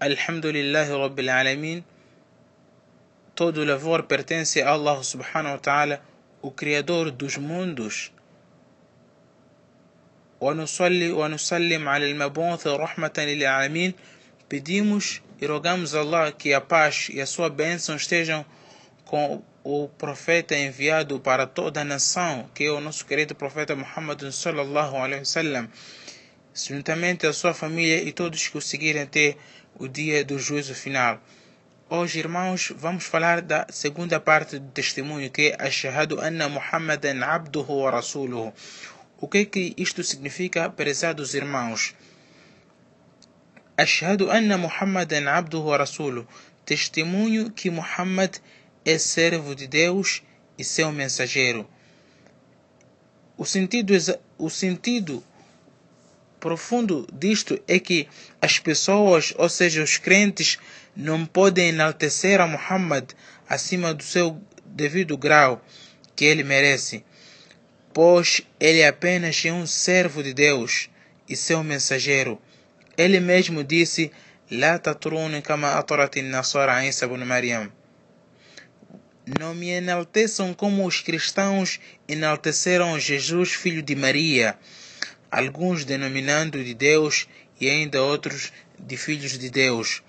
Alhamdulillah Rabbil Alamin. Todo louvor pertence a Allah subhanahu wa ta'ala, o Criador dos mundos. ونصلي ونسلم على المبعوث رحمة للعالمين pedimos e rogamos a Allah que a paz e a sua bênção estejam com o profeta enviado para toda a nação, que é o nosso querido profeta Muhammad sallallahu alaihi wasallam, juntamente a sua família e todos que o seguirem até o dia do juízo final. Hoje, irmãos, vamos falar da segunda parte do testemunho, que é Ashhadu anna Muhammadan abduhu wa rasuluhu. O que que isto significa, prezados irmãos? Ashhadu anna Muhammadan abduhu wa rasuluhu. Testemunho que Muhammad é servo de Deus e seu mensageiro. O sentido, o sentido profundo disto é que as pessoas, ou seja, os crentes, não podem enaltecer a Muhammad acima do seu devido grau que ele merece, pois ele é apenas é um servo de Deus e seu mensageiro. Ele mesmo disse: "La Maryam." Não me enalteçam como os cristãos enalteceram Jesus, filho de Maria alguns denominando de Deus e ainda outros de filhos de Deus.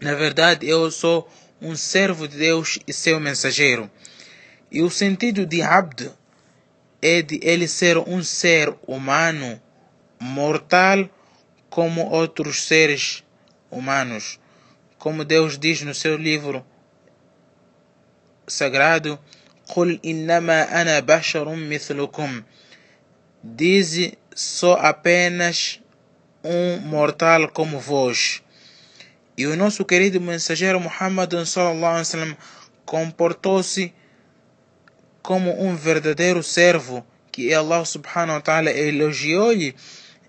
Na verdade, eu sou um servo de Deus e seu mensageiro. E o sentido de Abd é de ele ser um ser humano, mortal, como outros seres humanos. Como Deus diz no seu livro sagrado, قل إنما أنا بشر مثلكم. Diz só apenas um mortal como vós. E o nosso querido mensageiro Muhammad wasallam comportou-se como um verdadeiro servo que Allah subhanahu wa ta'ala elogiou-lhe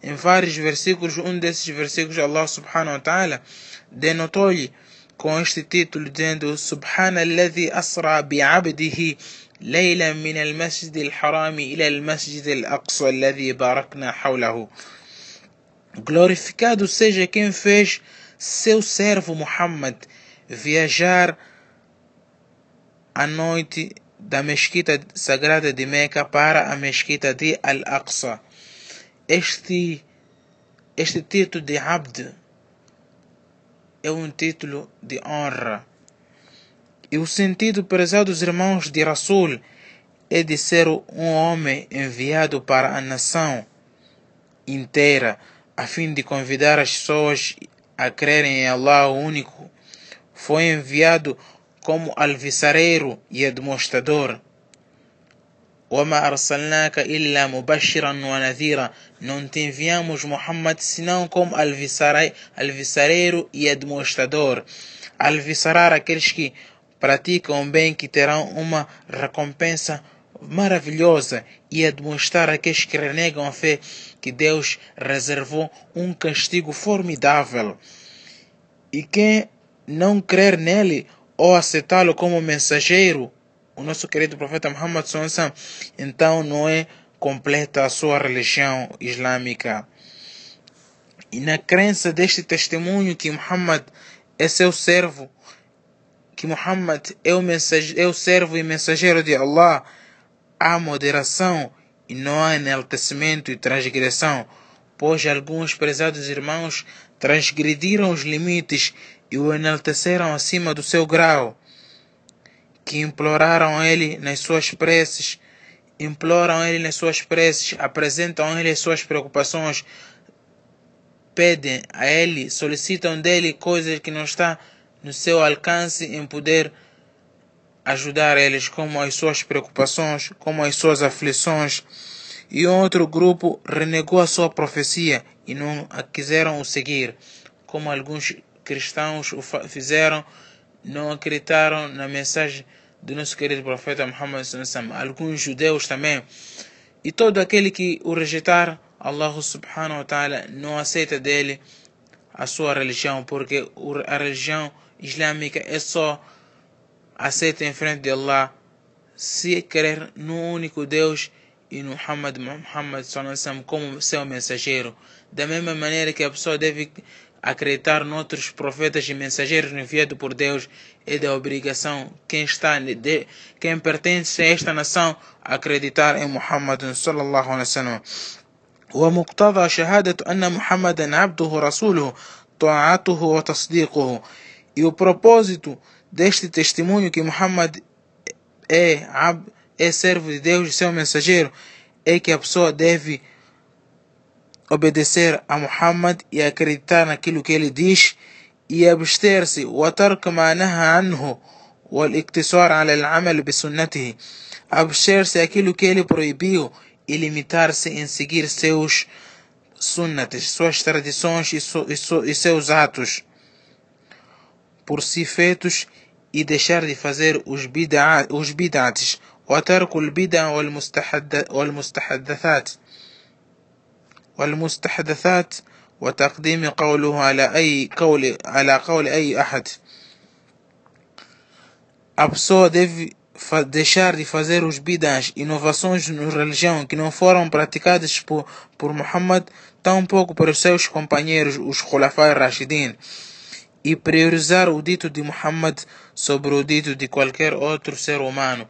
em vários versículos. Um desses versículos Allah subhanahu wa ta'ala denotou-lhe com este título dizendo Subhanalladhi asra bi'abdihi ليلا من المسجد الحرام إلى المسجد الأقصى الذي باركنا حوله Glorificado seja quem fez seu servo Muhammad viajar à noite da mesquita sagrada de Meca para a mesquita de Al-Aqsa. Este, este título de Abd é um título de honra. E o sentido, prezados irmãos de Rasul, é de ser um homem enviado para a nação inteira, a fim de convidar as pessoas a crerem em Allah o único. Foi enviado como alvissareiro e demonstrador. وما أرسلناك إلا مبشرا ونذيرا não te enviamos Muhammad senão como alvissareiro e demonstrador alvissarar aqueles que praticam bem que terão uma recompensa maravilhosa e a demonstrar aqueles que renegam a fé que Deus reservou um castigo formidável e quem não crer nele ou aceitá-lo como mensageiro o nosso querido profeta Muhammad Sonsa, então não é completa a sua religião islâmica. E na crença deste testemunho que Muhammad é seu servo, que Muhammad é o, é o servo e mensageiro de Allah, há moderação e não há enaltecimento e transgressão, pois alguns prezados irmãos transgrediram os limites e o enalteceram acima do seu grau que imploraram Ele nas suas preces, imploram a Ele nas suas preces, apresentam a Ele as suas preocupações, pedem a Ele, solicitam dele coisas que não está no seu alcance em poder ajudar eles, como as suas preocupações, como as suas aflições. E outro grupo renegou a sua profecia e não a quiseram o seguir, como alguns cristãos o fizeram, não acreditaram na mensagem do nosso querido profeta Muhammad alguns judeus também. E todo aquele que o rejeitar, Allah subhanahu wa ta'ala não aceita dele a sua religião, porque a religião islâmica é só aceita em frente de Allah se crer no único Deus e no Muhammad, Muhammad como seu mensageiro. Da mesma maneira que a pessoa deve acreditar noutros profetas e mensageiros enviados por Deus é da obrigação quem está de, quem pertence a esta nação acreditar em Muhammad sallallahu alaihi wasallam ومقتضى شهادة أن محمدا عبده ورسوله طاعته وتصديقه e o propósito deste testemunho que Muhammad é, é servo de Deus e seu mensageiro é que a pessoa deve obedecer a Muhammad e acreditar naquilo que ele diz e abster-se وترك ما نهى عنه والاقتصار على العمل بسنته abster-se aquilo que ele proibiu e limitar-se em seguir seus sunnates, suas tradições e, so, e, so, e seus atos por si feitos e deixar de fazer os bid'ats وترك البدع والمستحدثات والمستحدثات وتقديم قوله على أي قول على قول أي أحد a pessoa deve deixar de fazer os bidas, inovações na religião que não foram praticadas por, por Muhammad, tampouco por seus companheiros, os Khulafai Rashidin, e priorizar o dito de Muhammad sobre o dito de qualquer outro ser humano.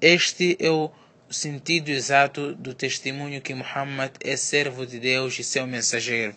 Este é o sentido exato do testemunho que Muhammad é servo de Deus e seu mensageiro.